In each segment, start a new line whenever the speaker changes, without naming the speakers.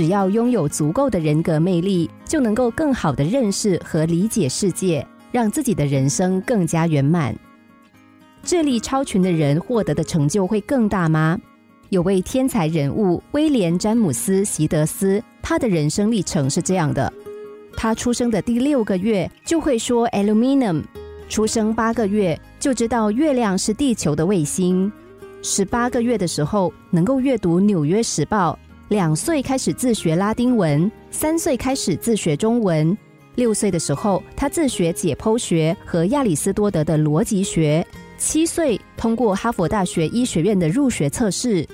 只要拥有足够的人格魅力，就能够更好的认识和理解世界，让自己的人生更加圆满。智力超群的人获得的成就会更大吗？有位天才人物威廉·詹姆斯·席德斯，他的人生历程是这样的：他出生的第六个月就会说 aluminum，出生八个月就知道月亮是地球的卫星，十八个月的时候能够阅读《纽约时报》，两岁开始自学拉丁文，三岁开始自学中文，六岁的时候他自学解剖学和亚里士多德的逻辑学。七岁通过哈佛大学医学院的入学测试，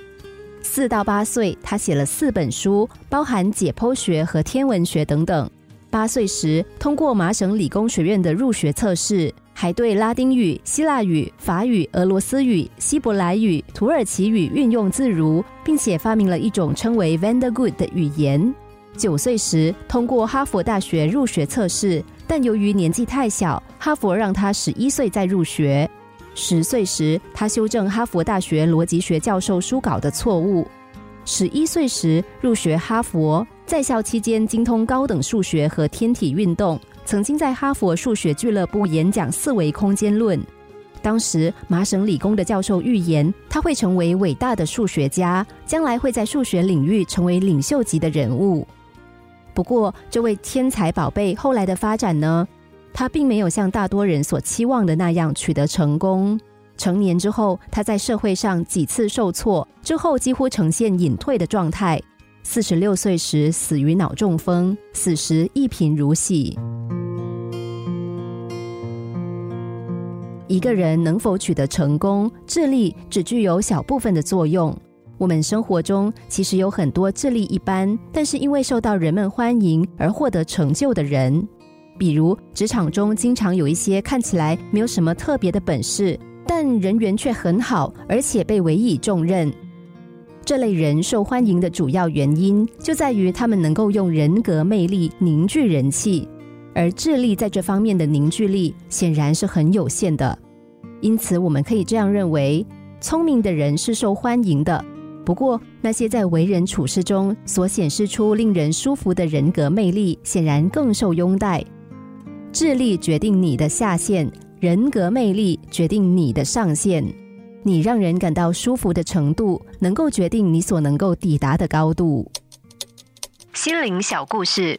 四到八岁他写了四本书，包含解剖学和天文学等等。八岁时通过麻省理工学院的入学测试，还对拉丁语、希腊语、法语、俄罗斯语、希伯来语、土耳其语运用自如，并且发明了一种称为 Vandergood 的语言。九岁时通过哈佛大学入学测试，但由于年纪太小，哈佛让他十一岁再入学。十岁时，他修正哈佛大学逻辑学教授书稿的错误。十一岁时入学哈佛，在校期间精通高等数学和天体运动，曾经在哈佛数学俱乐部演讲四维空间论。当时麻省理工的教授预言他会成为伟大的数学家，将来会在数学领域成为领袖级的人物。不过，这位天才宝贝后来的发展呢？他并没有像大多人所期望的那样取得成功。成年之后，他在社会上几次受挫，之后几乎呈现隐退的状态。四十六岁时死于脑中风，死时一贫如洗。一个人能否取得成功，智力只具有小部分的作用。我们生活中其实有很多智力一般，但是因为受到人们欢迎而获得成就的人。比如，职场中经常有一些看起来没有什么特别的本事，但人缘却很好，而且被委以重任。这类人受欢迎的主要原因就在于他们能够用人格魅力凝聚人气，而智力在这方面的凝聚力显然是很有限的。因此，我们可以这样认为：聪明的人是受欢迎的，不过那些在为人处事中所显示出令人舒服的人格魅力，显然更受拥戴。智力决定你的下限，人格魅力决定你的上限。你让人感到舒服的程度，能够决定你所能够抵达的高度。心灵小故事，